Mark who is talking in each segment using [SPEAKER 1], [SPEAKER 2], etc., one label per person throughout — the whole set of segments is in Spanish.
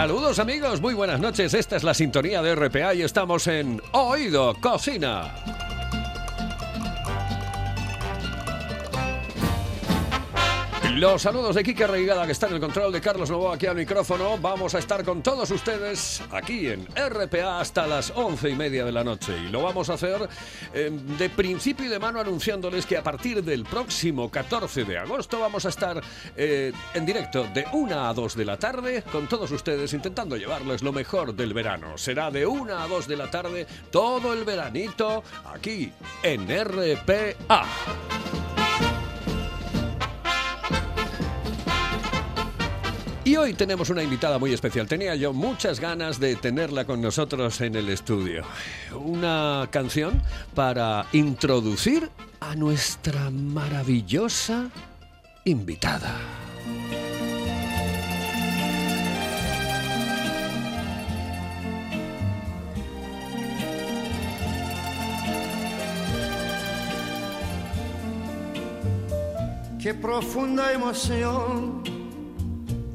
[SPEAKER 1] Saludos amigos, muy buenas noches. Esta es la sintonía de RPA y estamos en Oído Cocina. Los saludos de Kike Reigada, que está en el control de Carlos Novoa aquí al micrófono. Vamos a estar con todos ustedes aquí en RPA hasta las once y media de la noche. Y lo vamos a hacer eh, de principio y de mano anunciándoles que a partir del próximo 14 de agosto vamos a estar eh, en directo de 1 a 2 de la tarde con todos ustedes intentando llevarles lo mejor del verano. Será de 1 a 2 de la tarde todo el veranito aquí en RPA. Y hoy tenemos una invitada muy especial. Tenía yo muchas ganas de tenerla con nosotros en el estudio. Una canción para introducir a nuestra maravillosa invitada.
[SPEAKER 2] Qué profunda emoción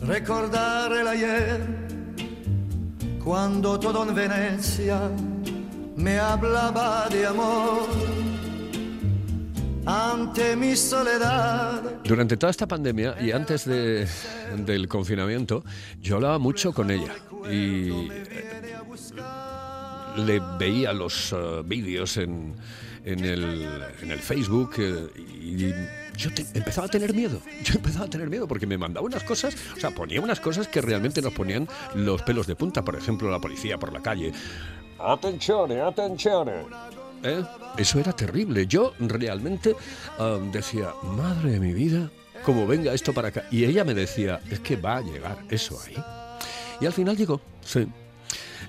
[SPEAKER 2] recordar el ayer, cuando todo en Venecia me hablaba de amor. Ante mi soledad.
[SPEAKER 1] Durante toda esta pandemia y antes de- del confinamiento, yo hablaba mucho con ella y eh, le veía los eh, vídeos en, en el, en el Facebook eh, y yo te- empezaba a tener miedo. Yo empezaba a tener miedo porque me mandaba unas cosas, o sea, ponía unas cosas que realmente nos ponían los pelos de punta. Por ejemplo, la policía por la calle. Atención, atención. ¿Eh? Eso era terrible. Yo realmente ah, decía, madre de mi vida, como venga esto para acá. Y ella me decía, es que va a llegar eso ahí. Y al final llegó, sí.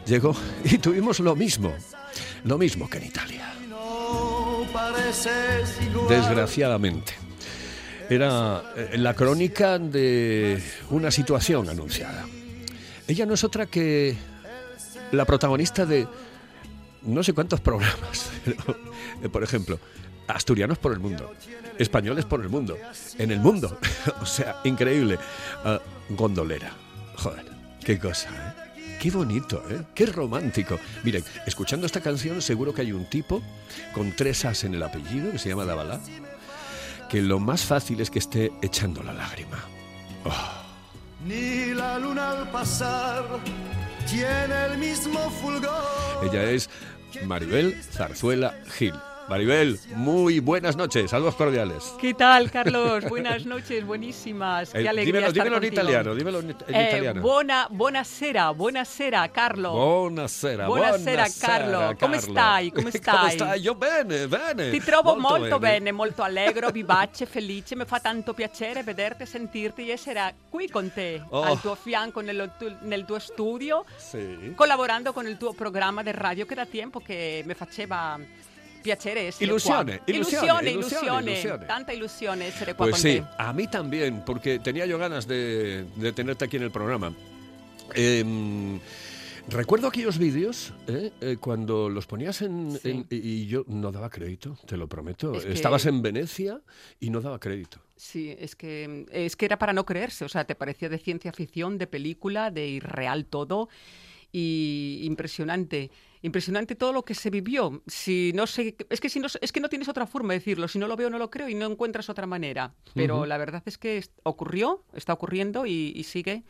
[SPEAKER 1] Llegó y tuvimos lo mismo. Lo mismo que en Italia. Desgraciadamente. Era eh, la crónica de una situación anunciada. Ella no es otra que la protagonista de no sé cuántos programas. eh, por ejemplo, Asturianos por el mundo, Españoles por el mundo, en el mundo. o sea, increíble. Ah, gondolera. Joder, qué cosa, ¿eh? Qué bonito, ¿eh? Qué romántico. Miren, escuchando esta canción seguro que hay un tipo con tres as en el apellido que se llama Dabalá, que lo más fácil es que esté echando la lágrima.
[SPEAKER 2] Ni la luna al pasar tiene el mismo fulgor.
[SPEAKER 1] Ella es Maribel Zarzuela Gil. Maribel, muy buenas noches, saludos cordiales.
[SPEAKER 3] ¿Qué tal, Carlos? Buenas noches, buenísimas. Qué
[SPEAKER 1] Eh,
[SPEAKER 3] alegría
[SPEAKER 1] dímelo,
[SPEAKER 3] estar
[SPEAKER 1] dímelo en italiano, dímelo en, en
[SPEAKER 3] Eh,
[SPEAKER 1] italiano.
[SPEAKER 3] buona, buonasera, buonasera, Carlo.
[SPEAKER 1] Buonasera,
[SPEAKER 3] Buonasera, Carlo. Come stai? Come stai?
[SPEAKER 1] stai? Io bene, bene.
[SPEAKER 3] Ti trovo molto, bene. molto allegro, vivace, felice. Mi fa tanto piacere vederti, sentirti e essere qui con te,
[SPEAKER 1] Oh.
[SPEAKER 3] al tuo fianco, nello tu- nel tuo studio,
[SPEAKER 1] Sì.
[SPEAKER 3] collaborando con il tuo programma di radio che da tempo che mi faceva piacere essere
[SPEAKER 1] Illusione,
[SPEAKER 3] qua.
[SPEAKER 1] illusione,
[SPEAKER 3] illusione,
[SPEAKER 1] illusione,
[SPEAKER 3] illusione.
[SPEAKER 1] illusione.
[SPEAKER 3] Tanta ilusione essere qua
[SPEAKER 1] Pues
[SPEAKER 3] con
[SPEAKER 1] sí,
[SPEAKER 3] te.
[SPEAKER 1] a mí también, porque tenía yo ganas de, de tenerte aquí en el programa. Em, recuerdo aquellos vídeos eh, eh, cuando los ponías en,
[SPEAKER 3] Sí.
[SPEAKER 1] en- y y yo no daba crédito, te lo prometo.
[SPEAKER 3] Es que-
[SPEAKER 1] Estabas en Venecia y no daba crédito.
[SPEAKER 3] Sí, es que, es que era para no creerse, o sea, te parecía de ciencia ficción, de película, de irreal todo y impresionante. Impresionante todo lo que se vivió. Si no sé, es que si no, es que no tienes otra forma de decirlo. Si no lo veo, no lo creo y no encuentras otra manera. Pero la verdad es que ocurrió, está ocurriendo y, y sigue,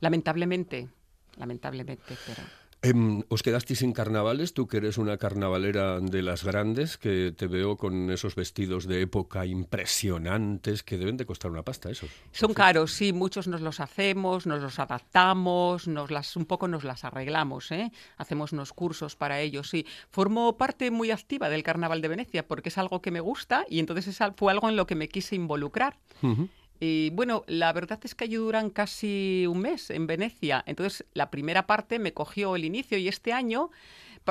[SPEAKER 3] lamentablemente, lamentablemente. Pero
[SPEAKER 1] Em, ¿Os quedasteis sin carnavales? Tú que eres una carnavalera de las grandes, que te veo con esos vestidos de época impresionantes que deben de costar una pasta esos.
[SPEAKER 3] Son caros, sí, muchos nos los hacemos, nos los adaptamos, nos las un poco nos las arreglamos, ¿eh? Hacemos unos cursos para ellos, sí. Formo parte muy activa del Carnaval de Venecia porque es algo que me gusta y entonces es fue algo en lo que me quise involucrar. Y bueno, la verdad es que allí duran casi un mes en Venecia. Entonces, la primera parte me cogió el inicio y este año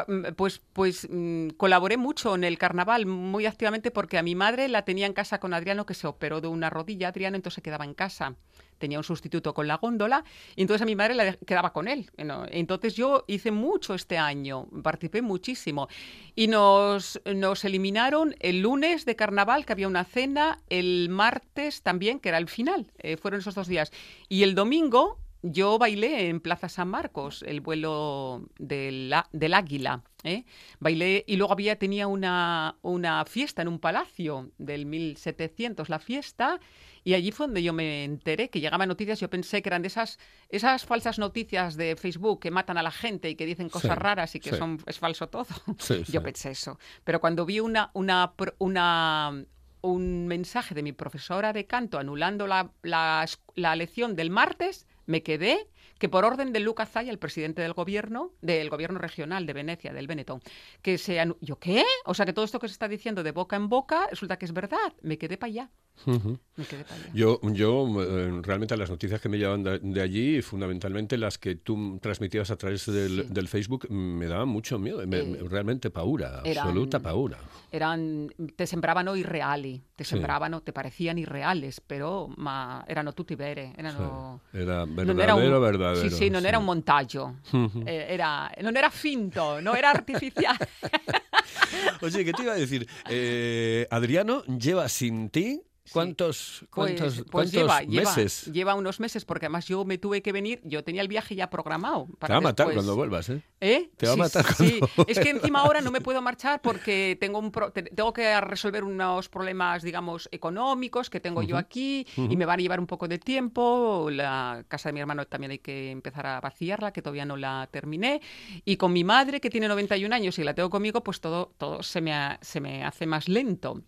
[SPEAKER 3] mm, pues, pues mm, colaboré mucho en el carnaval, muy activamente, porque a mi madre la tenía en casa con Adriano, que se operó de una rodilla, Adriano, entonces se quedaba en casa tenía un sustituto con la góndola, y entonces a mi madre la quedaba con él. Entonces yo hice mucho este año, participé muchísimo. Y nos, nos eliminaron el lunes de carnaval, que había una cena, el martes también, que era el final, eh, fueron esos dos días. Y el domingo yo bailé en Plaza San Marcos, el vuelo del, del águila. ¿eh? Bailé y luego había, tenía una, una fiesta en un palacio del 1700, la fiesta, y allí fue donde yo me enteré que llegaban noticias. Yo pensé que eran de esas, esas falsas noticias de Facebook que matan a la gente y que dicen cosas raras y que son, es falso todo. yo pensé eso. Pero cuando vi una, una, una, un mensaje de mi profesora de canto anulando la, la, la lección del martes, me quedé que por orden de Lucas Zaya, el presidente del gobierno, del gobierno regional de Venecia, del Benetton, que se... ¿Yo qué? O sea, que todo esto que se está diciendo de boca en boca resulta que es verdad. Me quedé para allá.
[SPEAKER 1] Me quedé. Yo, yo eh, realmente las noticias que me llevan de, allí, fundamentalmente las que tú transmitías a través del, Facebook, me daban mucho miedo. Eh, realmente paura, absoluta paura.
[SPEAKER 3] Eran, te sembraban irreali, te sembraban o te parecían irreales, pero ma, erano tutti vere. Erano,
[SPEAKER 1] Era verdadero, verdadero
[SPEAKER 3] Sí, sí, no era un montaggio, eh, era, no era finto, no era artificial.
[SPEAKER 1] Oye, ¿qué te iba a decir? Eh, Adriano lleva sin ti ¿Cuántos, cuántos, pues, pues lleva, meses?
[SPEAKER 3] Lleva, unos meses, porque además yo me tuve que venir, yo tenía el viaje ya programado.
[SPEAKER 1] Para Te va a matar cuando vuelvas, ¿eh?
[SPEAKER 3] ¿Eh?
[SPEAKER 1] Te va a matar
[SPEAKER 3] Sí, es que encima ahora no me puedo marchar porque tengo, un tengo que resolver unos problemas, digamos, económicos que tengo yo aquí y me van a llevar un poco de tiempo. La casa de mi hermano también hay que empezar a vaciarla, que todavía no la terminé. Y con mi madre, que tiene 91 años y la tengo conmigo, pues todo, todo se, me se me hace más lento.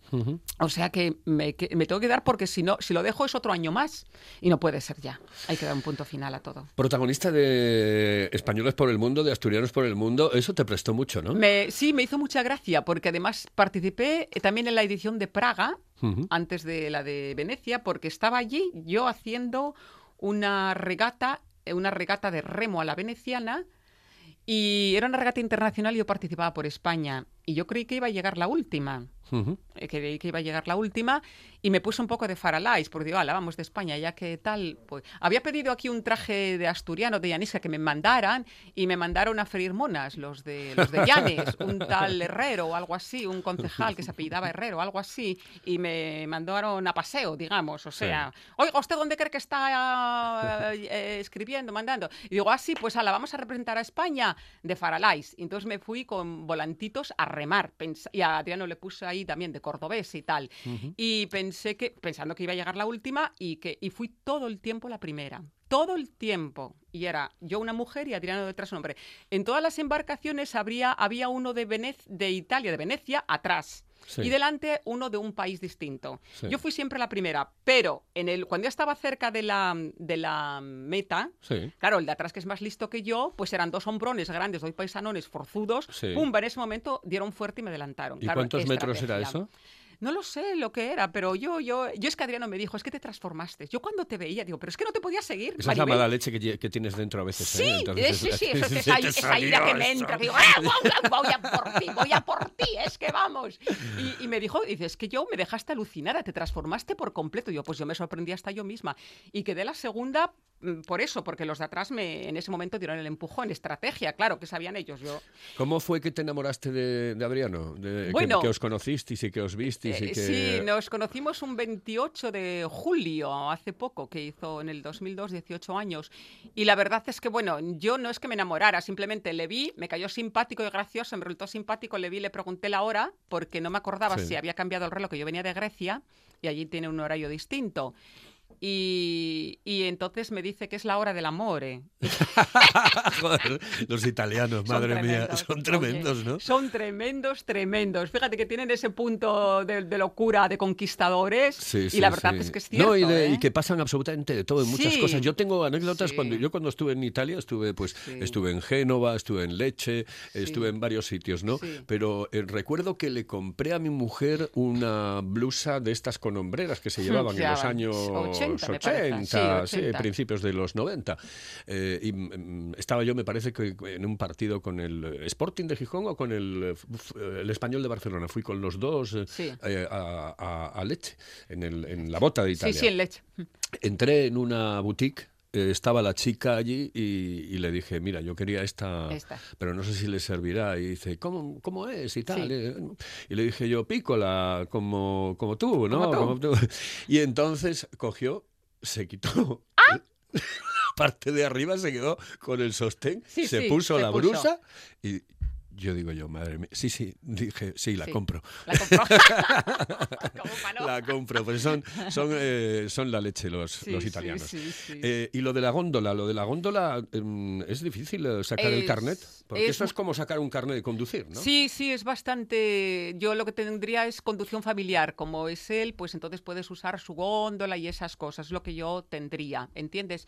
[SPEAKER 3] O sea que me, que me tengo que dar porque si no, si lo dejo es otro año más y no puede ser ya. Hay que dar un punto final a todo.
[SPEAKER 1] Protagonista de Españoles por el Mundo, de Asturianos por el Mundo, eso te prestó mucho, ¿no?
[SPEAKER 3] sí, me hizo mucha gracia porque además participé también en la edición de Praga, antes de la de Venecia, porque estaba allí yo haciendo una regata, una regata de remo a la veneciana. Y era una regata internacional y yo participaba por España. Y yo creí que iba a llegar la última. Eh, que, que, iba a llegar la última, y me puse un poco de faralais, porque digo, ala, vamos de España, ya que tal. Pues había pedido aquí un traje de asturiano, de Yanisca, que me mandaran, y me mandaron a ferir monas, los de, los de Llanes, un tal Herrero o algo así, un concejal que se apellidaba Herrero, algo así, y me mandaron a paseo, digamos, o sea, oiga, ¿usted dónde cree que está eh, escribiendo, mandando? Y digo, ah, sí, pues ala, vamos a representar a España de faralais. Y entonces me fui con volantitos a remar, y a Adriano le puse ahí también de cordobés y tal. Y pensé que, pensando que iba a llegar la última, y que y fui todo el tiempo la primera. Todo el tiempo. Y era yo una mujer y Adriano detrás un hombre. En todas las embarcaciones habría, había uno de, de Italia, de Venecia, atrás. Y delante uno de un país distinto. Yo fui siempre la primera, pero en el, cuando ya estaba cerca de la, de la meta, claro, el de atrás que es más listo que yo, pues eran dos hombrones grandes, dos paisanones forzudos, pumba, en ese momento dieron fuerte y me adelantaron.
[SPEAKER 1] ¿Y cuántos metros era eso?
[SPEAKER 3] No lo sé lo que era, pero yo, yo, yo es que Adriano me dijo, es que te transformaste. Yo cuando te veía, digo, pero es que no te podía seguir.
[SPEAKER 1] Esa es la mala leche que, que, tienes dentro a veces.
[SPEAKER 3] Sí,
[SPEAKER 1] ¿eh?
[SPEAKER 3] Entonces, sí, sí, eso es esa, esa ira que me entra. digo, ¡Ah, voy, voy, a por ti, voy a por ti, es que vamos. Y, y me dijo, dice, es que yo me dejaste alucinada, te transformaste por completo. yo, pues yo me sorprendí hasta yo misma. Y quedé la segunda mm, por eso, porque los de atrás me, en ese momento dieron el empujón, estrategia, claro, que sabían ellos. Yo...
[SPEAKER 1] ¿Cómo fue que te enamoraste de, de Adriano? De, bueno, que, os conocisteis y que os visteis. Eh, que...
[SPEAKER 3] Sí, nos conocimos un 28 de julio, hace poco, que hizo en el 2002, 18 años. Y la verdad es que, bueno, yo no es que me enamorara, simplemente le vi, me cayó simpático y gracioso, me resultó simpático, le vi, le pregunté la hora, porque no me acordaba si había cambiado el reloj, que yo venía de Grecia y allí tiene un horario distinto. Y, y entonces me dice que es la hora del amore.
[SPEAKER 1] Joder, los italianos,
[SPEAKER 3] Son
[SPEAKER 1] madre mía,
[SPEAKER 3] tremendos,
[SPEAKER 1] son tremendos,
[SPEAKER 3] oye,
[SPEAKER 1] ¿no?
[SPEAKER 3] Son tremendos, tremendos. Fíjate que tienen ese punto de, de locura de conquistadores
[SPEAKER 1] Sí,
[SPEAKER 3] y
[SPEAKER 1] sí,
[SPEAKER 3] la verdad
[SPEAKER 1] sí.
[SPEAKER 3] es que es cierto.
[SPEAKER 1] No, y, de-
[SPEAKER 3] ¿eh?
[SPEAKER 1] y que pasan absolutamente de todo en muchas cosas. Yo tengo anécdotas cuando yo cuando estuve en Italia, estuve pues estuve en Génova, estuve en Leche, estuve en varios sitios, ¿no? Pero eh, recuerdo que le compré a mi mujer una blusa de estas con hombreras que se llevaban en los años
[SPEAKER 3] 80,
[SPEAKER 1] 80,
[SPEAKER 3] me parece. Sí,
[SPEAKER 1] sí,
[SPEAKER 3] 80.
[SPEAKER 1] principios de los 90. Eh, y mm, estaba yo, me parece que en un partido con el Sporting de Gijón o con el, eh, f- el Español de Barcelona. Fui con los dos eh,
[SPEAKER 3] Sí.
[SPEAKER 1] eh, a, a- a Leche, en, el, en la bota de
[SPEAKER 3] Sí,
[SPEAKER 1] Italia.
[SPEAKER 3] sí, en leche.
[SPEAKER 1] Entré en una boutique. Eh, estaba la chica allí y, y le dije, mira, yo quería esta,
[SPEAKER 3] Esta.
[SPEAKER 1] pero no sé si le servirá. Y dice, ¿cómo, cómo es? Y tal.
[SPEAKER 3] Sí.
[SPEAKER 1] Eh, Y le dije yo, pícola, como, como tú, ¿no?
[SPEAKER 3] Como tú.
[SPEAKER 1] tú. Y entonces cogió, se quitó.
[SPEAKER 3] ¡Ah!
[SPEAKER 1] Parte de arriba se quedó con el sostén,
[SPEAKER 3] Sí,
[SPEAKER 1] se
[SPEAKER 3] sí,
[SPEAKER 1] puso
[SPEAKER 3] se
[SPEAKER 1] la
[SPEAKER 3] puso.
[SPEAKER 1] brusa y yo digo yo, madre mía, sí, sí, dije, sí, la
[SPEAKER 3] Sí.
[SPEAKER 1] compro.
[SPEAKER 3] La compró. ¿Cómo pa' no?
[SPEAKER 1] La compro, pues son, son, eh, son la leche los,
[SPEAKER 3] Sí,
[SPEAKER 1] los italianos.
[SPEAKER 3] sí, sí.
[SPEAKER 1] Eh, y lo de la góndola, lo de la góndola em, es difícil eh, sacar el carnet, porque
[SPEAKER 3] es
[SPEAKER 1] eso es como sacar un carnet de conducir, ¿no?
[SPEAKER 3] Sí, sí, es bastante. Yo lo que tendría es conducción familiar. Como es él, pues entonces puedes usar su góndola y esas cosas, es lo que yo tendría, ¿entiendes?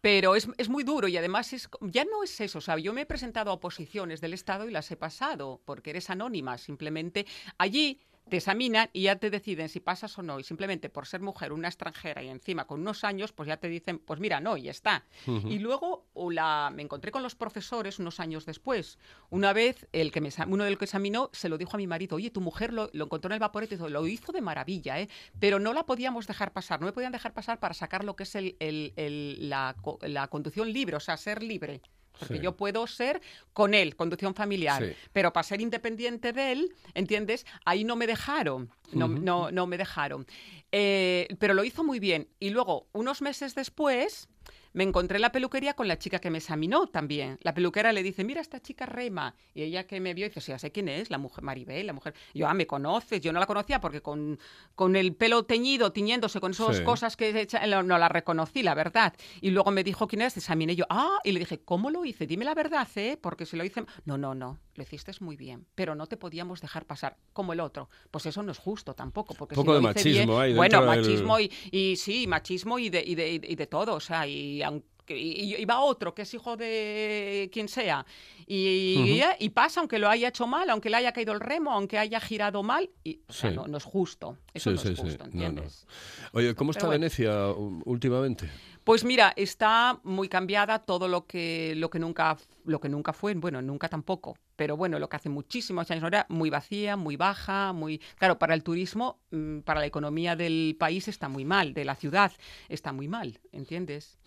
[SPEAKER 3] Pero es, es muy duro y además es, ya no es eso. O yo me he presentado a oposiciones del Estado y las he pasado, porque eres anónima. Simplemente allí te examinan y ya te deciden si pasas o no. Y simplemente por ser mujer, una extranjera y encima con unos años, pues ya te dicen, pues mira, no, y ya está. Y luego o la, me encontré con los profesores unos años después. Una vez, el que me, uno del que examinó se lo dijo a mi marido, oye, tu mujer lo, lo encontró en el vaporete, lo hizo de maravilla, ¿eh? pero no la podíamos dejar pasar, no me podían dejar pasar para sacar lo que es el, el- el- la, co- la conducción libre, o sea, ser libre. Porque
[SPEAKER 1] Sí.
[SPEAKER 3] yo puedo ser con él, conducción familiar,
[SPEAKER 1] Sí.
[SPEAKER 3] pero para ser independiente de él, ¿entiendes? Ahí no me dejaron, no, no, no me dejaron. Eh, pero lo hizo muy bien. Y luego, unos meses después, me encontré en la peluquería con la chica que me examinó también. La peluquera le dice, mira esta chica Rema. Y ella que me vio dice, sí, ya sé quién es, la mujer Maribel, la mujer. Y yo, ah, me conoces. Yo no la conocía porque con, con el pelo teñido, tiñéndose con esas
[SPEAKER 1] Sí.
[SPEAKER 3] cosas que no, no la reconocí, la verdad. Y luego me dijo quién es, examiné yo, ah, y le dije, ¿cómo lo hice? Dime la verdad, ¿eh? Porque si lo hice. No, no, no, lo hiciste muy bien, pero no te podíamos dejar pasar como el otro. Pues eso no es justo tampoco. Porque
[SPEAKER 1] Poco
[SPEAKER 3] si lo
[SPEAKER 1] de
[SPEAKER 3] hice bien-
[SPEAKER 1] machismo hay
[SPEAKER 3] Bueno,
[SPEAKER 1] del-
[SPEAKER 3] machismo y, y sí, machismo y de, y de, y de todo, o sea, y aunque y, va otro que es hijo de quien sea y, y pasa aunque lo haya hecho mal, aunque le haya caído el remo, aunque haya girado mal, y, o sea,
[SPEAKER 1] Sí.
[SPEAKER 3] no, no es justo, eso
[SPEAKER 1] Sí,
[SPEAKER 3] no
[SPEAKER 1] sí,
[SPEAKER 3] es justo,
[SPEAKER 1] no.
[SPEAKER 3] ¿entiendes?
[SPEAKER 1] Oye, ¿cómo está
[SPEAKER 3] bueno.
[SPEAKER 1] Venecia últimamente?
[SPEAKER 3] Pues mira, está muy cambiada todo lo que, lo que nunca lo que nunca fue, bueno, nunca tampoco, pero bueno, lo que hace muchísimos años era muy vacía, muy baja, muy claro, para el turismo, mm, para la economía del país está muy mal, de la ciudad está muy mal, ¿entiendes?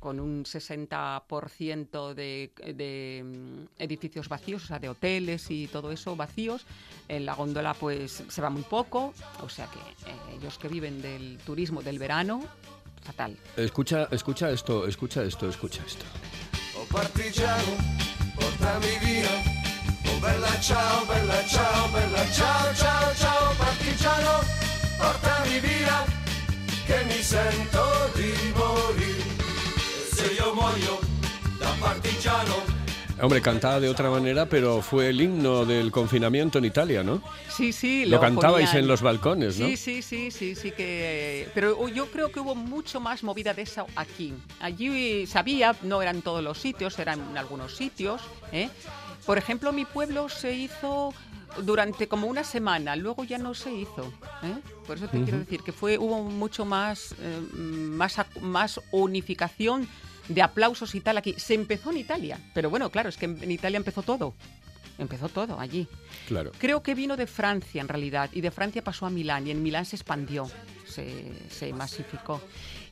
[SPEAKER 3] Con un 60% de, de, mm, edificios vacíos, o sea, de hoteles y todo eso vacíos. En la góndola pues se va muy poco, o sea que eh, ellos que viven del turismo del verano, fatal.
[SPEAKER 1] Escucha, escucha esto, escucha esto, escucha esto.
[SPEAKER 2] Oh partigiano, portami via. Bella ciao, bella ciao, bella ciao, ciao, ciao partigiano, portami via, che mi sento di morir. Se io muoio da partigiano,
[SPEAKER 1] Hombre, cantaba de otra manera, pero fue el himno del confinamiento en Italia, ¿no?
[SPEAKER 3] Sí, sí,
[SPEAKER 1] Lo cantabais
[SPEAKER 3] ponían.
[SPEAKER 1] en los balcones, ¿no?
[SPEAKER 3] Sí, sí, sí, sí, sí que... Pero yo creo que hubo mucho más movida de eso aquí. Allí sabía, no eran todos los sitios, eran en algunos sitios. ¿eh? Por ejemplo, mi pueblo se hizo durante como una semana, luego ya no se hizo. ¿eh? Por eso te quiero decir que fue hubo mucho más, eh, más, más unificación de aplausos y tal aquí. Se empezó en Italia, pero bueno, claro, es que en en Italia empezó todo. Empezó todo allí.
[SPEAKER 1] Claro.
[SPEAKER 3] Creo que vino de Francia en realidad y de Francia pasó a Milán y en Milán se expandió, se, se masificó.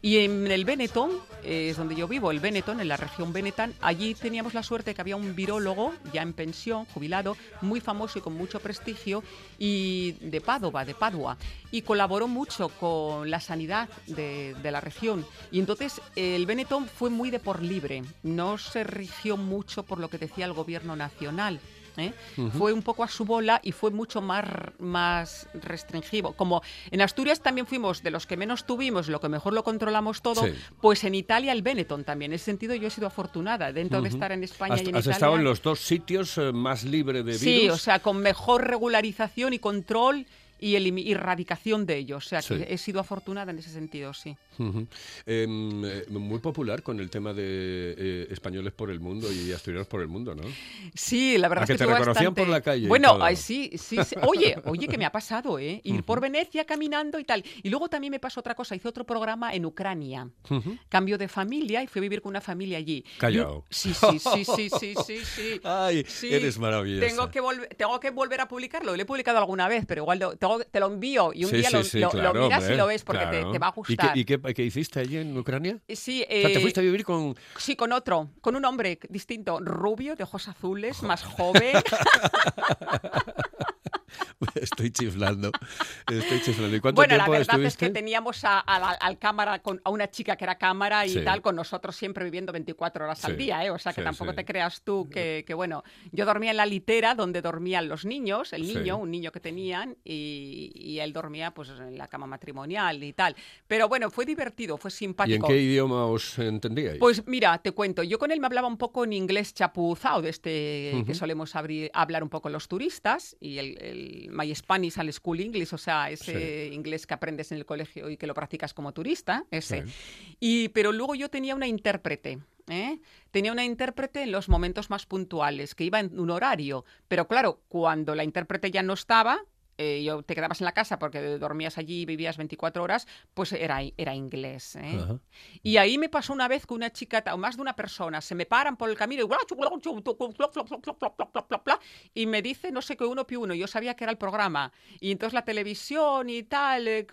[SPEAKER 3] Y en el Benetton, eh, es donde yo vivo, el Benetton, en la región Benetton, allí teníamos la suerte que había un virólogo ya en pensión, jubilado, muy famoso y con mucho prestigio, y de Padova, de Padua, y colaboró mucho con la sanidad de, de la región. Y entonces el Benetton fue muy de por libre, no se rigió mucho por lo que decía el gobierno nacional ¿eh? Fue un poco a su bola y fue mucho más, más restringido. Como en Asturias también fuimos de los que menos tuvimos, lo que mejor lo controlamos todo,
[SPEAKER 1] Sí.
[SPEAKER 3] pues en Italia el Benetton también. En ese sentido yo he sido afortunada dentro de estar en España
[SPEAKER 1] Has,
[SPEAKER 3] y en
[SPEAKER 1] has
[SPEAKER 3] Italia.
[SPEAKER 1] estado en los dos sitios eh, más libre de virus.
[SPEAKER 3] Sí, o sea, con mejor regularización y control y erradicación de ellos. O sea, que
[SPEAKER 1] Sí.
[SPEAKER 3] he sido afortunada en ese sentido, sí.
[SPEAKER 1] Em, eh, muy popular con el tema de eh, españoles por el mundo y asturianos por el mundo, ¿no?
[SPEAKER 3] Sí, la verdad
[SPEAKER 1] ¿A
[SPEAKER 3] es
[SPEAKER 1] que
[SPEAKER 3] que
[SPEAKER 1] te reconocían
[SPEAKER 3] bastante-
[SPEAKER 1] por la calle
[SPEAKER 3] Bueno, ay, sí, sí, sí. Oye, oye, que me ha pasado, ¿eh? Ir por Venecia caminando y tal. Y luego también me pasó otra cosa. Hice otro programa en Ucrania. Cambio de familia y fui a vivir con una familia allí.
[SPEAKER 1] Callao.
[SPEAKER 3] Y- Sí, sí, sí, sí, sí, sí, sí.
[SPEAKER 1] Ay,
[SPEAKER 3] Sí,
[SPEAKER 1] eres maravillosa.
[SPEAKER 3] Tengo que, volver, tengo que volver a publicarlo. Lo he publicado alguna vez, pero igual lo- tengo- te lo envío y un
[SPEAKER 1] Sí,
[SPEAKER 3] día lo,
[SPEAKER 1] sí,
[SPEAKER 3] lo- lo
[SPEAKER 1] claro,
[SPEAKER 3] miras
[SPEAKER 1] hombre,
[SPEAKER 3] y lo ves porque te-
[SPEAKER 1] claro.
[SPEAKER 3] te, va a
[SPEAKER 1] ¿Y
[SPEAKER 3] gustar.
[SPEAKER 1] qué, y qué- qué hiciste allí en Ucrania?
[SPEAKER 3] Sí,
[SPEAKER 1] O sea, te
[SPEAKER 3] eh,
[SPEAKER 1] fuiste a vivir con...
[SPEAKER 3] Sí, con otro, con un hombre distinto, rubio, de ojos azules, más joven.
[SPEAKER 1] Estoy chiflando. Estoy chiflando. ¿Y cuánto
[SPEAKER 3] Bueno, la verdad es que teníamos a, a la- al cámara, con, a una chica que era cámara y
[SPEAKER 1] Sí.
[SPEAKER 3] tal, con nosotros siempre viviendo 24 horas al día, ¿eh? O sea, que
[SPEAKER 1] sí,
[SPEAKER 3] tampoco te creas tú que, que, bueno, yo dormía en la litera donde dormían los niños, el niño, un niño que tenían, y, y él dormía pues en la cama matrimonial y tal. Pero bueno, fue divertido, fue
[SPEAKER 1] ¿Y en
[SPEAKER 3] simpático.
[SPEAKER 1] qué idioma os entendíais?
[SPEAKER 3] Pues mira, te cuento, yo con él me hablaba un poco en inglés chapuzado, de este que solemos abrir- hablar un poco los turistas, y el, el My Spanish al School English, o sea, ese inglés que aprendes en el colegio y que lo practicas como turista, ese.
[SPEAKER 1] Sí.
[SPEAKER 3] Y, pero luego yo tenía una intérprete. ¿eh? Tenía una intérprete en los momentos más puntuales, que iba en un horario. Pero claro, cuando la intérprete ya no estaba, eh, yo te quedabas en la casa porque dormías allí y vivías 24 horas, pues era, era inglés. ¿eh? Y ahí me pasó una vez que una chica, o más de una persona, se me paran por el camino y, y me dice no sé qué uno pi uno. Yo sabía que era el programa. Y entonces la televisión y tal, eh,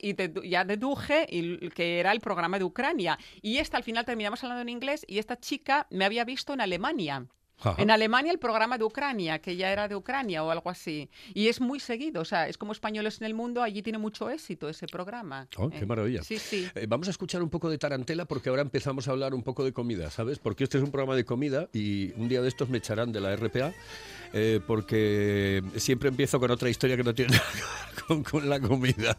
[SPEAKER 3] y dedu- ya deduje y- que era el programa de Ucrania. Y esta al final terminamos hablando en inglés y esta chica me había visto en Alemania.
[SPEAKER 1] Ajá.
[SPEAKER 3] En Alemania el programa de Ucrania, que ya era de Ucrania o algo así. Y es muy seguido, o sea, es como españoles en el mundo, allí tiene mucho éxito ese programa.
[SPEAKER 1] Oh, qué
[SPEAKER 3] Eh,
[SPEAKER 1] maravilla.
[SPEAKER 3] Sí, sí.
[SPEAKER 1] Eh, vamos a escuchar un poco de tarantela porque ahora empezamos a hablar un poco de comida, ¿sabes? Porque este es un programa de comida y un día de estos me echarán de la RPA eh, porque siempre empiezo con otra historia que no tiene nada que ver con, con la comida.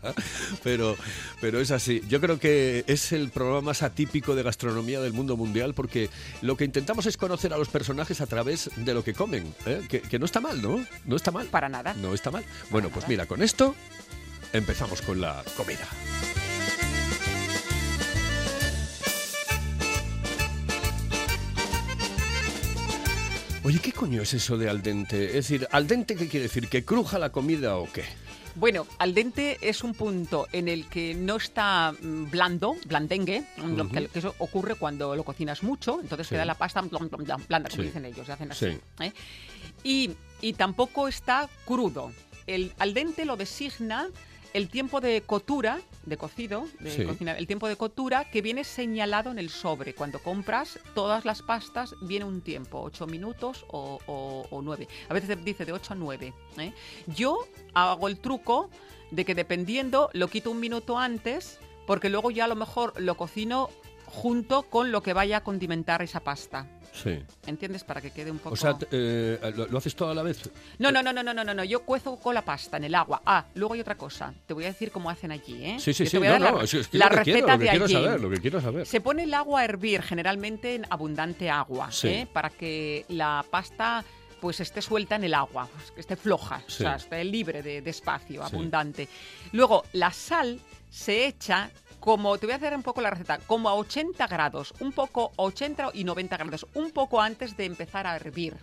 [SPEAKER 1] Pero, pero es así. Yo creo que es el programa más atípico de gastronomía del mundo mundial porque lo que intentamos es conocer a los personajes a través de lo que comen. ¿eh? Que, que no está mal, ¿no? No está mal.
[SPEAKER 3] Para nada.
[SPEAKER 1] No está mal. Bueno, pues
[SPEAKER 3] nada.
[SPEAKER 1] mira, con esto empezamos con la comida. Oye, ¿qué coño es eso de al dente? Es decir, ¿al dente qué quiere decir? ¿Que cruja la comida o qué?
[SPEAKER 3] Bueno, al dente es un punto en el que no está mm, blando, blandengue, que, eso ocurre cuando lo cocinas mucho, entonces
[SPEAKER 1] Sí.
[SPEAKER 3] queda la pasta blan- blan- blan- blanda, como
[SPEAKER 1] Sí.
[SPEAKER 3] dicen ellos, y hacen así.
[SPEAKER 1] Sí.
[SPEAKER 3] ¿eh? Y, y tampoco está crudo. El al dente lo designa el tiempo de cotura, de cocido, de
[SPEAKER 1] Sí.
[SPEAKER 3] cocina, el tiempo de cotura que viene señalado en el sobre. Cuando compras todas las pastas viene un tiempo, 8 minutos o, o, o 9. A veces dice de 8 a 9. ¿eh? Yo hago el truco de que dependiendo lo quito un minuto antes porque luego ya a lo mejor lo cocino junto con lo que vaya a condimentar esa pasta.
[SPEAKER 1] Sí.
[SPEAKER 3] ¿Entiendes? Para que quede un poco...
[SPEAKER 1] O sea, eh, ¿lo, lo haces todo a la vez?
[SPEAKER 3] No, no, no, no, no, no, no, no. Yo cuezo con la pasta en el agua. Ah, luego hay otra cosa. Te voy a decir cómo hacen allí, ¿eh?
[SPEAKER 1] Sí, sí, sí. No, no,
[SPEAKER 3] la,
[SPEAKER 1] es, es que
[SPEAKER 3] la
[SPEAKER 1] lo que quiero,
[SPEAKER 3] receta
[SPEAKER 1] lo que
[SPEAKER 3] de
[SPEAKER 1] quiero
[SPEAKER 3] allí.
[SPEAKER 1] saber, lo que quiero saber.
[SPEAKER 3] Se pone el agua a hervir, generalmente en abundante agua,
[SPEAKER 1] Sí.
[SPEAKER 3] ¿eh? para que la pasta pues esté suelta en el agua, pues, que esté floja,
[SPEAKER 1] Sí.
[SPEAKER 3] o sea, esté libre de, de espacio,
[SPEAKER 1] Sí.
[SPEAKER 3] abundante. Luego, la sal se echa como, te voy a hacer un poco la receta, como a 80 grados, un poco 80 y 90 grados, un poco antes de empezar a hervir.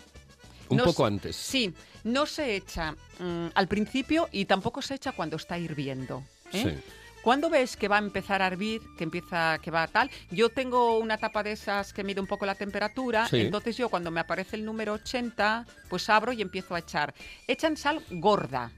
[SPEAKER 1] Un
[SPEAKER 3] No
[SPEAKER 1] poco
[SPEAKER 3] se-
[SPEAKER 1] antes.
[SPEAKER 3] Sí, no se echa mm, al principio y tampoco se echa cuando está hirviendo. ¿eh?
[SPEAKER 1] Sí.
[SPEAKER 3] Cuando ves que va a empezar a hervir, que empieza, que va tal, yo tengo una tapa de esas que mide un poco la temperatura,
[SPEAKER 1] Sí.
[SPEAKER 3] entonces yo cuando me aparece el número 80, pues abro y empiezo a echar. Echan sal gorda,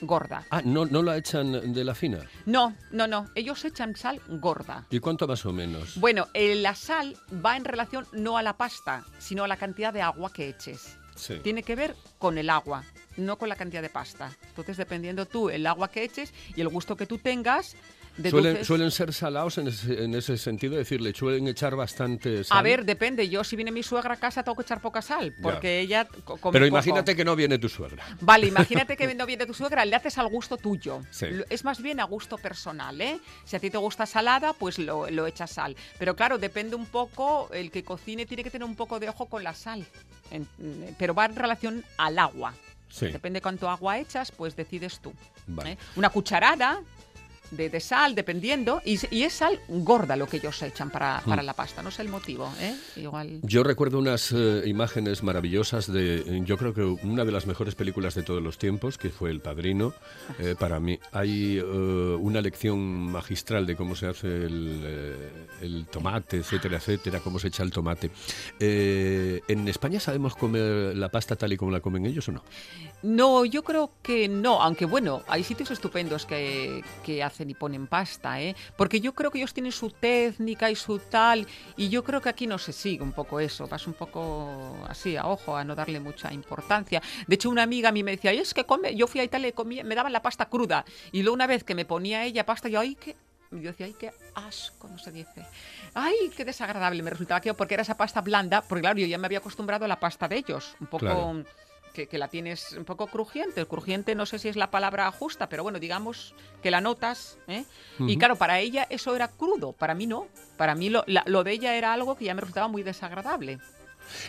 [SPEAKER 3] gorda.
[SPEAKER 1] Ah, ¿no, ¿no la echan de la fina?
[SPEAKER 3] No, no, no, ellos echan sal gorda.
[SPEAKER 1] ¿Y cuánto más o menos?
[SPEAKER 3] Bueno, eh, la sal va en relación no a la pasta, sino a la cantidad de agua que eches.
[SPEAKER 1] Sí.
[SPEAKER 3] Tiene que ver con el agua, no con la cantidad de pasta. Entonces, dependiendo tú el agua que eches y el gusto que tú tengas, de
[SPEAKER 1] Suelen,
[SPEAKER 3] dulces.
[SPEAKER 1] suelen ser salados en ese, en ese sentido, es decir, le suelen echar bastante sal.
[SPEAKER 3] A ver, depende. Yo si viene mi suegra a casa tengo que echar poca sal, porque ella co- come
[SPEAKER 1] Pero
[SPEAKER 3] poco.
[SPEAKER 1] imagínate que no viene tu suegra.
[SPEAKER 3] Vale, imagínate que no viene tu suegra, le haces al gusto tuyo.
[SPEAKER 1] Sí.
[SPEAKER 3] Es más bien a gusto personal, ¿eh? Si a ti te gusta salada, pues lo, lo echas sal. Pero claro, depende un poco, el que cocine tiene que tener un poco de ojo con la sal. En- pero va en relación al agua.
[SPEAKER 1] Sí.
[SPEAKER 3] Depende cuánto agua echas, pues decides tú.
[SPEAKER 1] Vale.
[SPEAKER 3] ¿eh? Una cucharada de, de sal, dependiendo. Y, y es sal gorda lo que ellos echan para,
[SPEAKER 1] Hmm.
[SPEAKER 3] para la pasta. No sé el motivo, ¿eh? Igual...
[SPEAKER 1] Yo recuerdo unas eh, imágenes maravillosas de, eh, yo creo que una de las mejores películas de todos los tiempos, que fue El Padrino, eh, para mí. Hay eh, una lección magistral de cómo se hace el, eh, el tomate, etcétera, etcétera, cómo se echa el tomate. ¿En España sabemos comer la pasta tal y como la comen ellos o no?
[SPEAKER 3] No, yo creo que no, aunque bueno, hay sitios estupendos que, que hacen y ponen pasta, ¿eh? Porque yo creo que ellos tienen su técnica y su tal, y yo creo que aquí no se sigue un poco eso, vas un poco así a ojo, a no darle mucha importancia. De hecho, una amiga a mí me decía, "Ay, es que come, yo fui a Italia y comía, me daban la pasta cruda, y luego una vez que me ponía ella pasta, yo, ay, qué... Yo decía, ay, qué asco, no se dice. Ay, qué desagradable me resultaba aquello, porque era esa pasta blanda, porque claro, yo ya me había acostumbrado a la pasta de ellos, un poco. Que, que la tienes un poco crujiente. El crujiente no sé si es la palabra justa, pero bueno, digamos que la notas. ¿eh? Y claro, para ella eso era crudo, para mí no. Para mí lo, la- lo de ella era algo que ya me resultaba muy desagradable.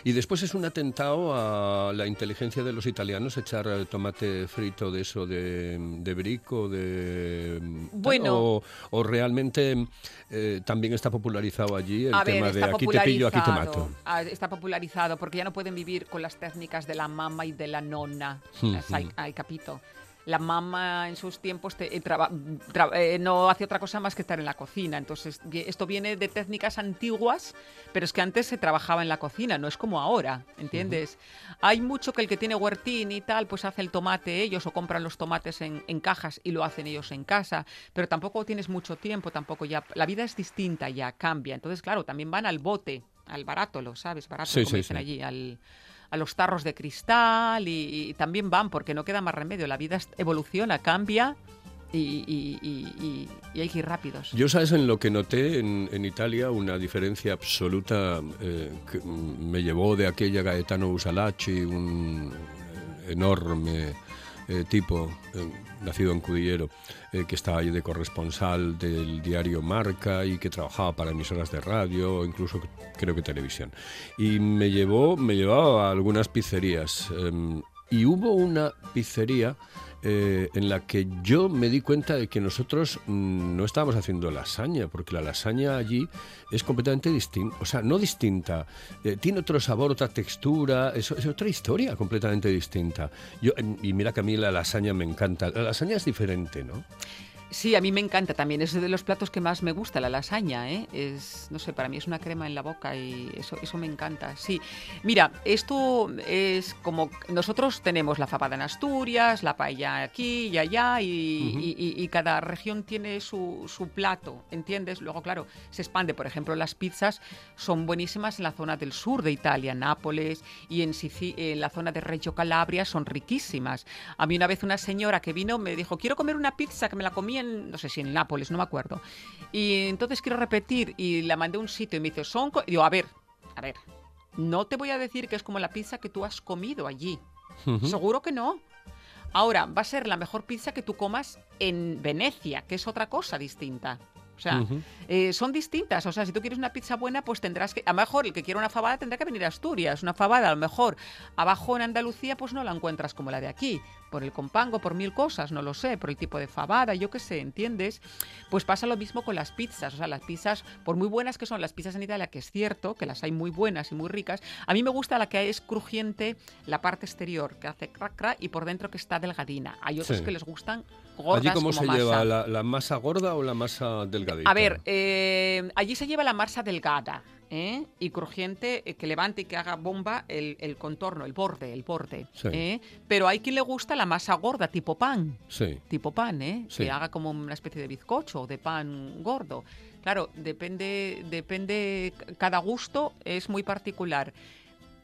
[SPEAKER 1] Y después es un atentado a la inteligencia de los italianos echar eh, tomate frito de eso de, de brico, de...
[SPEAKER 3] Bueno.
[SPEAKER 1] O, o realmente eh, también está popularizado allí el
[SPEAKER 3] a ver,
[SPEAKER 1] tema de aquí te pillo, aquí te mato.
[SPEAKER 3] Ah, Está popularizado porque ya no pueden vivir con las técnicas de la mamá y de la nonna. Es- hay, hay capito. La mamá en sus tiempos te- eh, traba- tra- eh, no hacía otra cosa más que estar en la cocina. Entonces, esto viene de técnicas antiguas, pero es que antes se trabajaba en la cocina, no es como ahora, ¿entiendes? Hay mucho que el que tiene huertín y tal, pues hace el tomate ellos o compran los tomates en, en cajas y lo hacen ellos en casa, pero tampoco tienes mucho tiempo, tampoco ya. La vida es distinta, ya cambia. Entonces, claro, también van al bote, al barato, lo sabes, barato,
[SPEAKER 1] Sí,
[SPEAKER 3] como
[SPEAKER 1] sí,
[SPEAKER 3] dicen
[SPEAKER 1] sí.
[SPEAKER 3] allí, al a los tarros de cristal y, también van porque no queda más remedio. La vida evoluciona, cambia y, y- hay que ir rápidos.
[SPEAKER 1] Yo, ¿sabes? En lo que noté en, Italia, una diferencia absoluta eh, que me llevó de aquella Gaetano Usalacci, un enorme eh, tipo, eh, nacido en Cudillero, eh, que estaba ahí de corresponsal del diario Marca y que trabajaba para emisoras de radio, o incluso creo que televisión. Y me llevó, me llevaba a algunas pizzerías. em, y hubo una pizzería eh, en la que yo me di cuenta de que nosotros mm, no estábamos haciendo lasaña, porque la lasaña allí es completamente distinta, o sea, no distinta, eh, tiene otro sabor, otra textura, es, es otra historia completamente distinta. Yo, y mira que a mí la lasaña me encanta, la lasaña es diferente, ¿no?
[SPEAKER 3] Sí, a mí me encanta también. Es de los platos que más me gusta, la lasaña. ¿eh? Es, no sé, para mí es una crema en la boca y eso, eso me encanta. Sí, mira, esto es como nosotros tenemos la fabada en Asturias, la paella aquí y allá, y, y- y- y cada región tiene su, su plato, ¿entiendes? Luego, claro, se expande. Por ejemplo, las pizzas son buenísimas en la zona del sur de Italia, Nápoles, y en, Sici- en la zona de Reggio Calabria son riquísimas. A mí una vez una señora que vino me dijo, quiero comer una pizza que me la comí en, no sé si en Nápoles, no me acuerdo. Y entonces quiero repetir y la mandé a un sitio y me dice, son... co-". Y digo, a ver, a ver, no te voy a decir que es como la pizza que tú has comido allí. Seguro que no. Ahora, va a ser la mejor pizza que tú comas en Venecia, que es otra cosa distinta. O sea, eh, son distintas. O sea, si tú quieres una pizza buena, pues tendrás que. A lo mejor el que quiera una fabada tendrá que venir a Asturias. Una fabada, a lo mejor abajo en Andalucía, pues no la encuentras como la de aquí. Por el compango, por mil cosas, no lo sé. Por el tipo de fabada, yo qué sé, ¿entiendes? Pues pasa lo mismo con las pizzas. O sea, las pizzas, por muy buenas que son las pizzas en Italia, que es cierto que las hay muy buenas y muy ricas, a mí me gusta la que es crujiente la parte exterior, que hace crack crack, y por dentro que está delgadina. Hay otros
[SPEAKER 1] Sí.
[SPEAKER 3] que les gustan gordas
[SPEAKER 1] ¿Allí cómo
[SPEAKER 3] como
[SPEAKER 1] se
[SPEAKER 3] masa.
[SPEAKER 1] lleva? ¿La, la masa gorda o la masa delgadita?
[SPEAKER 3] A ver, eh, allí se lleva la masa delgada ¿eh? y crujiente eh, que levante y que haga bomba el, el contorno, el borde, el borde.
[SPEAKER 1] Sí.
[SPEAKER 3] ¿eh? Pero hay quien le gusta la masa gorda, tipo pan.
[SPEAKER 1] Sí.
[SPEAKER 3] Tipo pan, ¿eh?
[SPEAKER 1] Sí.
[SPEAKER 3] Que haga como una especie de bizcocho o de pan gordo. Claro, depende, depende, cada gusto es muy particular.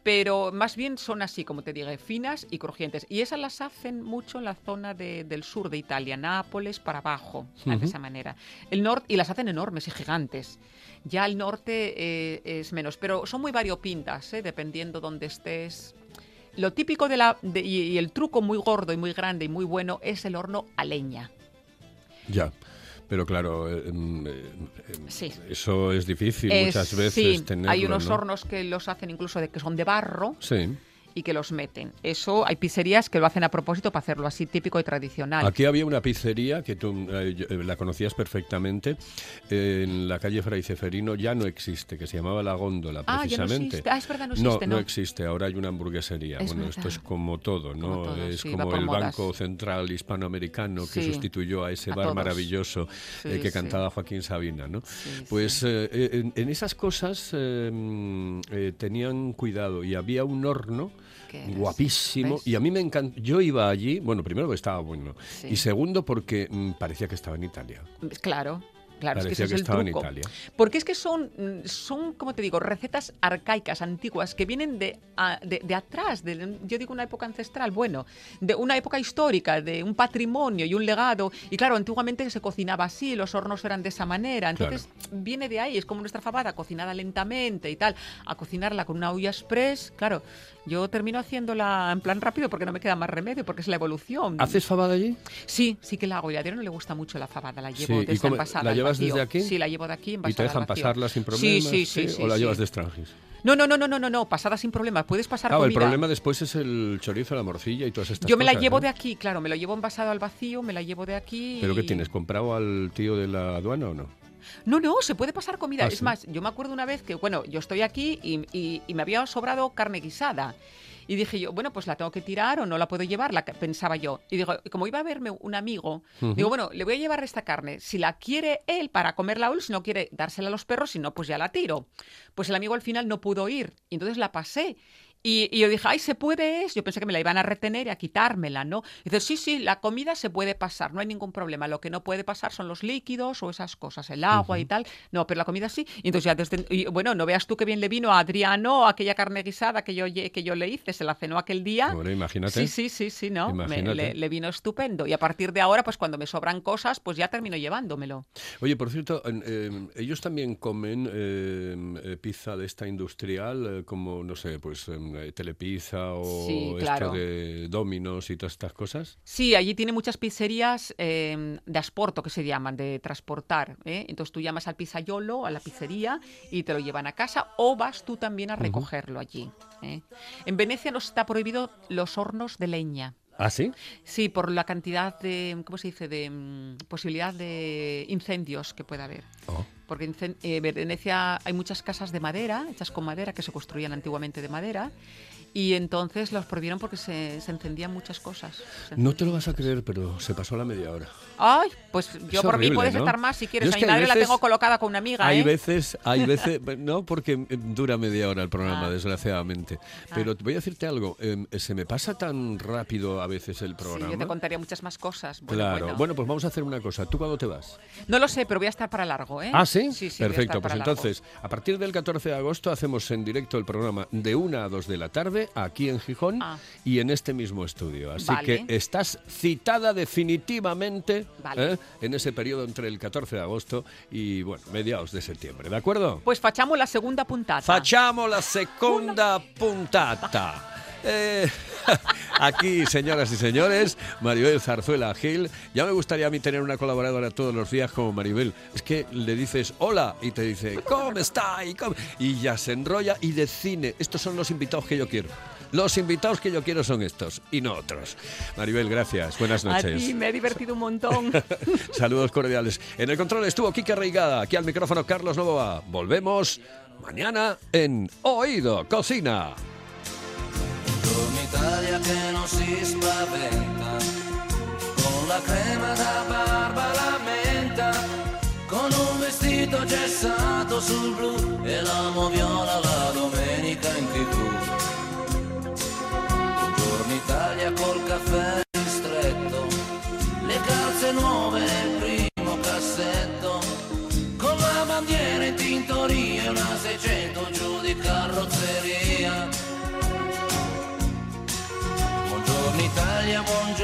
[SPEAKER 3] Pero más bien son así, como te dije, finas y crujientes. Y esas las hacen mucho en la zona de- del sur de Italia, Nápoles para abajo, de esa manera. El norte y las hacen enormes y gigantes. Ya el norte eh, es menos, pero son muy variopintas, ¿eh? dependiendo dónde estés. Lo típico de la de- y, y el truco muy gordo y muy grande y muy bueno es el horno a leña.
[SPEAKER 1] Ya. Pero claro, eh,
[SPEAKER 3] Sí.
[SPEAKER 1] eso es difícil muchas veces
[SPEAKER 3] sí,
[SPEAKER 1] tenerlo,
[SPEAKER 3] hay unos
[SPEAKER 1] ¿no?
[SPEAKER 3] hornos que los hacen incluso de que son de barro
[SPEAKER 1] Sí.
[SPEAKER 3] Y que los meten. Eso hay pizzerías que lo hacen a propósito para hacerlo así típico y tradicional.
[SPEAKER 1] Aquí había una pizzería que tú eh, eh, la conocías perfectamente eh, en la calle Fray Ceferino, ya no existe, que se llamaba La Góndola,
[SPEAKER 3] Ah, ya no
[SPEAKER 1] precisamente.
[SPEAKER 3] existe. Ah, es verdad, no
[SPEAKER 1] no,
[SPEAKER 3] existe,
[SPEAKER 1] no
[SPEAKER 3] no.
[SPEAKER 1] existe, ahora hay una hamburguesería.
[SPEAKER 3] Es
[SPEAKER 1] bueno, esto es como todo, ¿no?
[SPEAKER 3] Como todo,
[SPEAKER 1] es
[SPEAKER 3] sí,
[SPEAKER 1] como el
[SPEAKER 3] modas.
[SPEAKER 1] Banco Central Hispanoamericano que
[SPEAKER 3] Sí,
[SPEAKER 1] sustituyó a ese
[SPEAKER 3] a
[SPEAKER 1] bar
[SPEAKER 3] todos.
[SPEAKER 1] maravilloso
[SPEAKER 3] Sí,
[SPEAKER 1] eh, que
[SPEAKER 3] sí.
[SPEAKER 1] cantaba Joaquín Sabina, ¿no? Pues en, en esas cosas eh, tenían cuidado y había un horno Guapísimo
[SPEAKER 3] ¿Ves?
[SPEAKER 1] y a mí me encantó. Yo iba allí, bueno, primero porque estaba bueno
[SPEAKER 3] Sí.
[SPEAKER 1] y segundo porque mm, parecía que estaba en Italia.
[SPEAKER 3] Claro, claro, es que ese
[SPEAKER 1] que
[SPEAKER 3] es el
[SPEAKER 1] estaba en
[SPEAKER 3] truco.
[SPEAKER 1] Italia.
[SPEAKER 3] Porque es que son, son, como te digo, recetas arcaicas, antiguas, que vienen de, a- de, de atrás, de, yo digo una época ancestral, bueno, de una época histórica, de un patrimonio y un legado. Y claro, antiguamente se cocinaba así, los hornos eran de esa manera. Entonces viene de ahí, es como nuestra fabada, cocinada lentamente y tal, a cocinarla con una olla express. Claro, yo termino haciéndola en plan rápido porque no me queda más remedio, porque es la evolución.
[SPEAKER 1] ¿Haces fabada allí?
[SPEAKER 3] Sí, sí que la hago. Y a Adriano no le gusta mucho la fabada. La llevo
[SPEAKER 1] Sí, ¿y
[SPEAKER 3] desde
[SPEAKER 1] la
[SPEAKER 3] al
[SPEAKER 1] llevas
[SPEAKER 3] vacío.
[SPEAKER 1] desde aquí?
[SPEAKER 3] Sí, la llevo de aquí
[SPEAKER 1] ¿Y te
[SPEAKER 3] al
[SPEAKER 1] dejan
[SPEAKER 3] vacío.
[SPEAKER 1] pasarla sin
[SPEAKER 3] Sí,
[SPEAKER 1] problemas?
[SPEAKER 3] sí, sí. sí,
[SPEAKER 1] ¿O la
[SPEAKER 3] sí.
[SPEAKER 1] llevas de extranjis?
[SPEAKER 3] No, no, no, no, no, no, no, pasada sin problemas. Puedes pasar
[SPEAKER 1] Claro, el
[SPEAKER 3] comida.
[SPEAKER 1] problema después es el chorizo, la morcilla y todas estas
[SPEAKER 3] Yo me la
[SPEAKER 1] cosas,
[SPEAKER 3] llevo
[SPEAKER 1] ¿eh?
[SPEAKER 3] de aquí, claro, me lo llevo envasado al vacío, me la llevo de aquí.
[SPEAKER 1] ¿Pero qué
[SPEAKER 3] y-
[SPEAKER 1] tienes? ¿Comprado al tío de la aduana o no?
[SPEAKER 3] No, no, se puede pasar comida.
[SPEAKER 1] Ah,
[SPEAKER 3] es
[SPEAKER 1] ¿sí?
[SPEAKER 3] más, yo me acuerdo una vez que, bueno, yo estoy aquí y, y- y me había sobrado carne guisada. Y dije yo, bueno, pues la tengo que tirar o no la puedo llevar, la pensaba yo. Y digo, como iba a verme un amigo, digo, bueno, le voy a llevar esta carne. Si la quiere él para comerla él, si no quiere dársela a los perros, si no, pues ya la tiro. Pues el amigo al final no pudo ir. Y entonces la pasé. Y, y yo dije, ay, ¿se puede? es?". Yo pensé que me la iban a retener y a quitármela, ¿no? Y dice, sí, sí, la comida se puede pasar, no hay ningún problema. Lo que no puede pasar son los líquidos o esas cosas, el agua y tal. No, pero la comida sí. Y entonces ya desde... y, bueno, no veas tú qué bien le vino a Adriano aquella carne guisada que yo, que yo le hice, se la cenó aquel día.
[SPEAKER 1] Hombre, imagínate.
[SPEAKER 3] Sí, sí, sí, sí, ¿no? Me- le, le vino estupendo. Y a partir de ahora, pues cuando me sobran cosas, pues ya termino llevándomelo.
[SPEAKER 1] Oye, por cierto, eh, ellos también comen eh, eh, pizza de esta industrial, eh, como, no sé, pues em, telepizza o
[SPEAKER 3] Sí,
[SPEAKER 1] esto de Dominos y todas estas cosas.
[SPEAKER 3] Sí, allí tiene muchas pizzerías eh, de asporto que se llaman, de transportar. ¿eh? Entonces tú llamas al pizzaiolo, a la pizzería, y te lo llevan a casa o vas tú también a recogerlo allí. ¿eh? En Venecia no está prohibido los hornos de leña.
[SPEAKER 1] ¿Ah, sí?
[SPEAKER 3] Sí, por la cantidad de, ¿cómo se dice?, de mm, posibilidad de incendios que pueda haber.
[SPEAKER 1] Oh.
[SPEAKER 3] Porque en eh, Venecia hay muchas casas de madera, hechas con madera, que se construían antiguamente de madera, y entonces los prohibieron porque se, se encendían muchas cosas.
[SPEAKER 1] No te lo vas a creer, pero se pasó la media hora.
[SPEAKER 3] Ay, pues yo
[SPEAKER 1] Es
[SPEAKER 3] por
[SPEAKER 1] horrible,
[SPEAKER 3] mí puedes
[SPEAKER 1] ¿no?
[SPEAKER 3] estar más si quieres.
[SPEAKER 1] es
[SPEAKER 3] A mi madre la
[SPEAKER 1] veces-
[SPEAKER 3] tengo colocada con una amiga,
[SPEAKER 1] Hay
[SPEAKER 3] ¿eh?
[SPEAKER 1] veces, hay veces, no porque eh, dura media hora el programa,
[SPEAKER 3] Ah.
[SPEAKER 1] desgraciadamente. Pero te voy a decirte algo, em, se me pasa tan rápido a veces el
[SPEAKER 3] Sí,
[SPEAKER 1] programa.
[SPEAKER 3] yo te contaría muchas más cosas. Bueno,
[SPEAKER 1] claro,
[SPEAKER 3] bueno.
[SPEAKER 1] bueno, pues vamos a hacer una cosa. ¿Tú cuándo te vas?
[SPEAKER 3] No lo sé, pero voy a estar para largo, ¿eh?
[SPEAKER 1] Ah, sí.
[SPEAKER 3] Sí, sí.
[SPEAKER 1] Perfecto. Pues entonces, a partir del 14 de agosto hacemos en directo el programa de 1 a 2 de la tarde aquí en Gijón
[SPEAKER 3] Ah.
[SPEAKER 1] y en este mismo estudio. Así
[SPEAKER 3] Vale.
[SPEAKER 1] que estás citada definitivamente
[SPEAKER 3] Vale.
[SPEAKER 1] ¿eh? en ese periodo entre el 14 de agosto y, bueno, mediados de septiembre. ¿De acuerdo?
[SPEAKER 3] Pues facciamo la segunda puntata.
[SPEAKER 1] Facciamo la seconda puntata. Eh, aquí, señoras y señores, Maribel Zarzuela Gil. Ya me gustaría a mí tener una colaboradora todos los días como Maribel. Es que le dices hola y te dice, ¿cómo está? Y, cómo-?". y ya se enrolla y de cine. Estos son los invitados que yo quiero. Los invitados que yo quiero son estos y no otros. Maribel, gracias. Buenas
[SPEAKER 3] A
[SPEAKER 1] noches.
[SPEAKER 3] ti me he divertido un montón.
[SPEAKER 1] Saludos cordiales. En el control estuvo Kike Reigada, aquí al micrófono Carlos Novoa. Volvemos mañana en Oído Cocina.
[SPEAKER 2] Non si spaventa, con la crema da barba la menta, con un vestito gessato sul blu e la moviola la domenica in tv. Buongiorno Italia col caffè